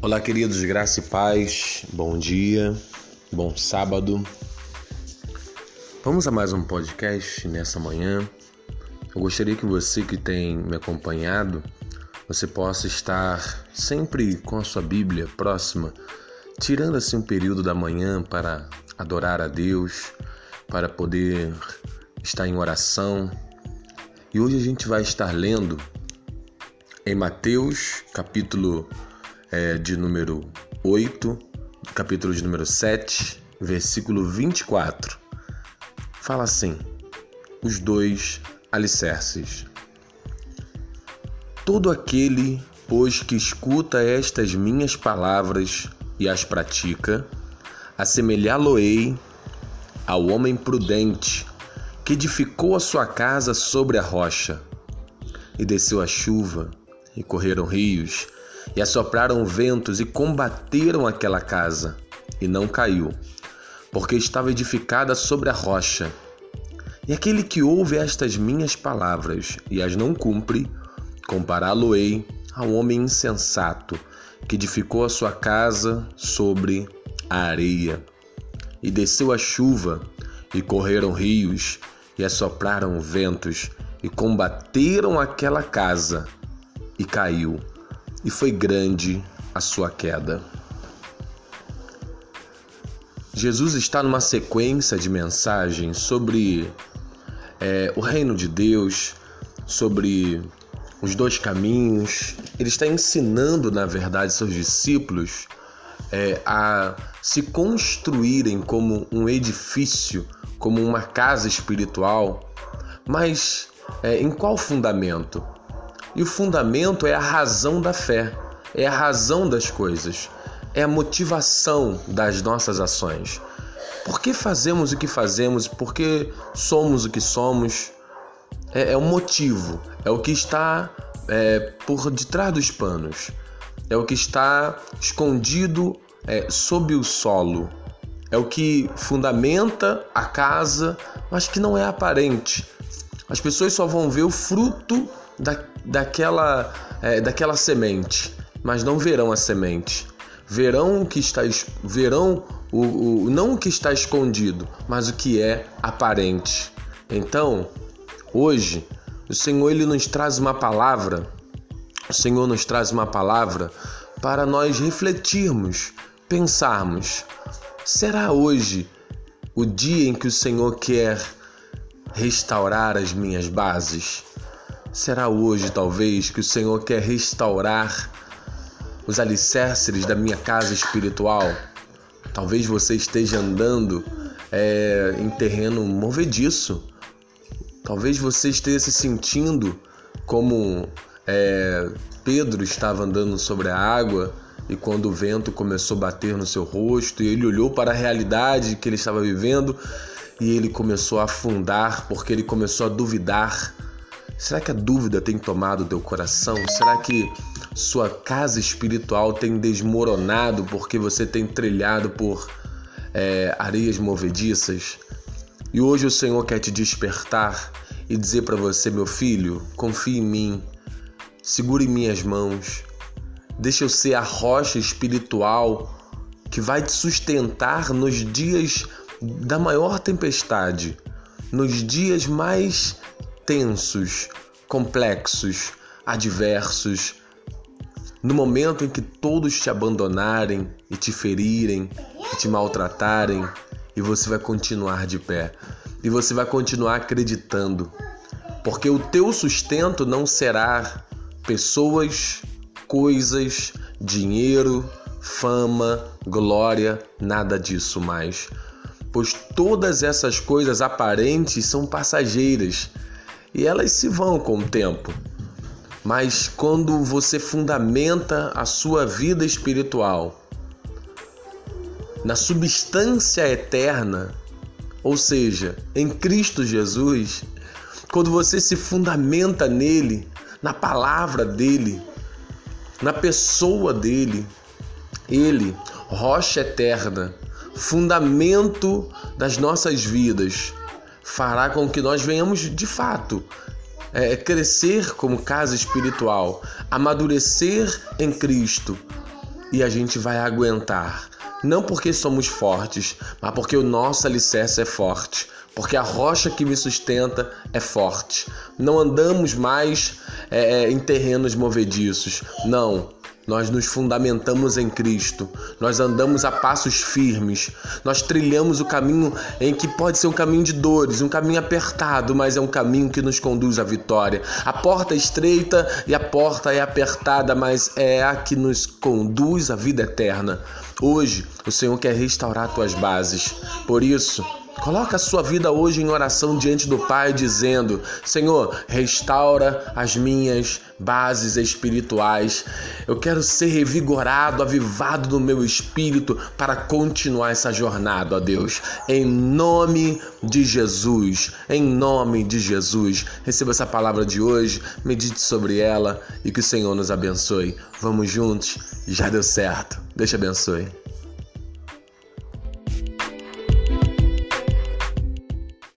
Olá, queridos, graça e paz, bom dia, bom sábado. Vamos a mais um podcast nessa manhã. Eu gostaria que você que tem me acompanhado, você possa estar sempre com a sua Bíblia próxima, tirando assim um período da manhã para adorar a Deus, para poder estar em oração. E hoje a gente vai estar lendo em Mateus, capítulo é, de número 8, capítulo de número 7, versículo 24. Fala assim: os dois alicerces. Todo aquele, pois, que escuta estas minhas palavras e as pratica, assemelhá-lo-ei ao homem prudente que edificou a sua casa sobre a rocha. E desceu a chuva, e correram rios, e assopraram ventos e combateram aquela casa, e não caiu, porque estava edificada sobre a rocha. E aquele que ouve estas minhas palavras e as não cumpre, compará-lo-ei ao homem insensato que edificou a sua casa sobre a areia. E desceu a chuva, e correram rios, e assopraram ventos, e combateram aquela casa, e caiu e foi grande a sua queda. Jesus está numa sequência de mensagens sobre é, o reino de Deus, sobre os dois caminhos. Ele está ensinando, na verdade, seus discípulos é, a se construírem como um edifício, como uma casa espiritual. Mas é, em qual fundamento? E o fundamento é a razão da fé, é a razão das coisas, é a motivação das nossas ações. Por que fazemos o que fazemos? Por que somos o que somos? É, é o motivo, é o que está é, por detrás dos panos, é o que está escondido é, sob o solo, é o que fundamenta a casa, mas que não é aparente. As pessoas só vão ver o fruto da, daquela, é, daquela semente, mas não verão a semente. Verão o que está verão o, o, não o que está escondido, mas o que é aparente. Então, hoje, o Senhor ele nos traz uma palavra. O Senhor nos traz uma palavra para nós refletirmos, pensarmos. Será hoje o dia em que o Senhor quer restaurar as minhas bases? Será hoje, talvez, que o Senhor quer restaurar os alicerces da minha casa espiritual? Talvez você esteja andando é, em terreno movediço. Talvez você esteja se sentindo como é, Pedro estava andando sobre a água e quando o vento começou a bater no seu rosto e ele olhou para a realidade que ele estava vivendo e ele começou a afundar porque ele começou a duvidar Será que a dúvida tem tomado teu coração? Será que sua casa espiritual tem desmoronado porque você tem trilhado por é, areias movediças? E hoje o Senhor quer te despertar e dizer para você, meu filho, confie em mim, segure em minhas mãos, deixa eu ser a rocha espiritual que vai te sustentar nos dias da maior tempestade, nos dias mais tensos, complexos, adversos, no momento em que todos te abandonarem e te ferirem e te maltratarem, e você vai continuar de pé, e você vai continuar acreditando, porque o teu sustento não será pessoas, coisas, dinheiro, fama, glória, nada disso mais. Pois todas essas coisas aparentes são passageiras e elas se vão com o tempo. Mas quando você fundamenta a sua vida espiritual na substância eterna, ou seja, em Cristo Jesus, quando você se fundamenta nele, na palavra dele, na pessoa dele, ele, rocha eterna, fundamento das nossas vidas, fará com que nós venhamos de fato é, crescer como casa espiritual, amadurecer em Cristo, e a gente vai aguentar. Não porque somos fortes, mas porque o nosso alicerce é forte. Porque a rocha que me sustenta é forte. Não andamos mais é, em terrenos movediços. Não, nós nos fundamentamos em Cristo, nós andamos a passos firmes, nós trilhamos o caminho em que pode ser um caminho de dores, um caminho apertado, mas é um caminho que nos conduz à vitória. A porta é estreita e a porta é apertada, mas é a que nos conduz à vida eterna. Hoje, o Senhor quer restaurar tuas bases. Por isso, Coloca a sua vida hoje em oração diante do Pai, dizendo: Senhor, restaura as minhas bases espirituais. Eu quero ser revigorado, avivado no meu espírito para continuar essa jornada, ó Deus. Em nome de Jesus, em nome de Jesus. Receba essa palavra de hoje, medite sobre ela e que o Senhor nos abençoe. Vamos juntos, já deu certo. Deus te abençoe.